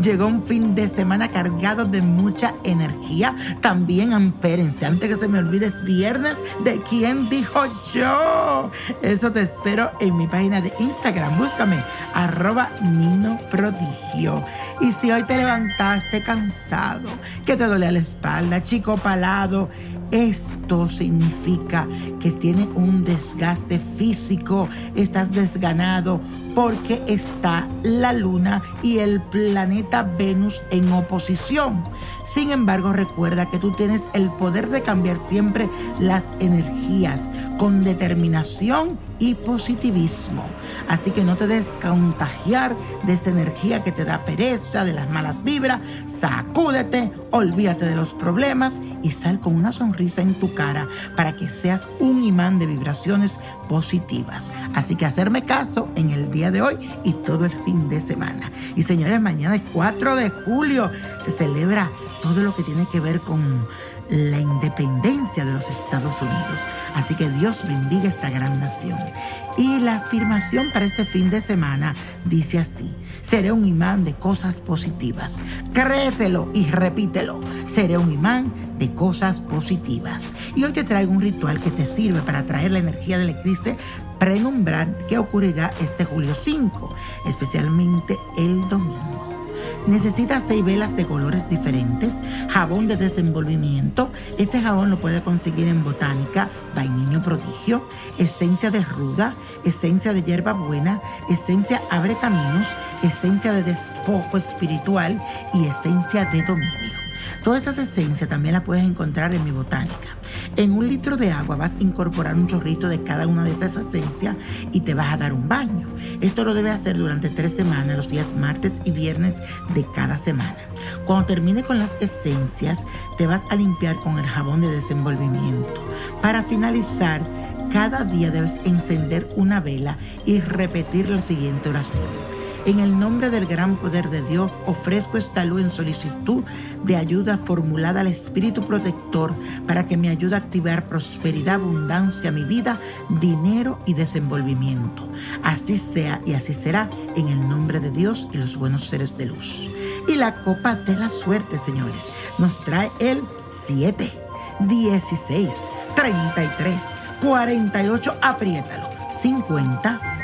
Llegó un fin de semana cargado de mucha energía. También ampérense, antes que se me olvide, es viernes de quién dijo yo. Eso te espero en mi página de Instagram. Búscame, arroba Nino Prodigio. Y si hoy te levantaste cansado, que te duele la espalda, chico palado, esto significa que tiene un desgaste físico, estás desganado porque está la luna y el planeta Venus en oposición. Sin embargo, recuerda que tú tienes el poder de cambiar siempre las energías con determinación y positivismo. Así que no te des contagiar de esta energía que te da pereza, de las malas vibras. Sacúdete, olvídate de los problemas y sal con una sonrisa en tu cara para que seas un imán de vibraciones positivas. Así que hacerme caso en el día de hoy y todo el fin de semana. Y señores, mañana es 4 de julio. Se celebra todo lo que tiene que ver con la independencia de los Estados Unidos. Así que Dios bendiga esta gran nación. Y la afirmación para este fin de semana dice así, seré un imán de cosas positivas. Créetelo y repítelo, seré un imán de cosas positivas. Y hoy te traigo un ritual que te sirve para atraer la energía del eclipse prenumbral que ocurrirá este julio 5, especialmente el domingo. Necesitas seis velas de colores diferentes, jabón de desenvolvimiento. Este jabón lo puedes conseguir en Botánica, Vainiño Prodigio, esencia de ruda, esencia de hierba buena, esencia abre caminos, esencia de despojo espiritual y esencia de dominio. Todas estas esencias también las puedes encontrar en mi botánica. En un litro de agua vas a incorporar un chorrito de cada una de estas esencias y te vas a dar un baño. Esto lo debes hacer durante tres semanas, los días martes y viernes de cada semana. Cuando termine con las esencias, te vas a limpiar con el jabón de desenvolvimiento. Para finalizar, cada día debes encender una vela y repetir la siguiente oración. En el nombre del gran poder de Dios, ofrezco esta luz en solicitud de ayuda formulada al Espíritu Protector para que me ayude a activar prosperidad, abundancia mi vida, dinero y desenvolvimiento. Así sea y así será en el nombre de Dios y los buenos seres de luz. Y la copa de la suerte, señores, nos trae el 7, 16, 33, 48, apriétalo, 50,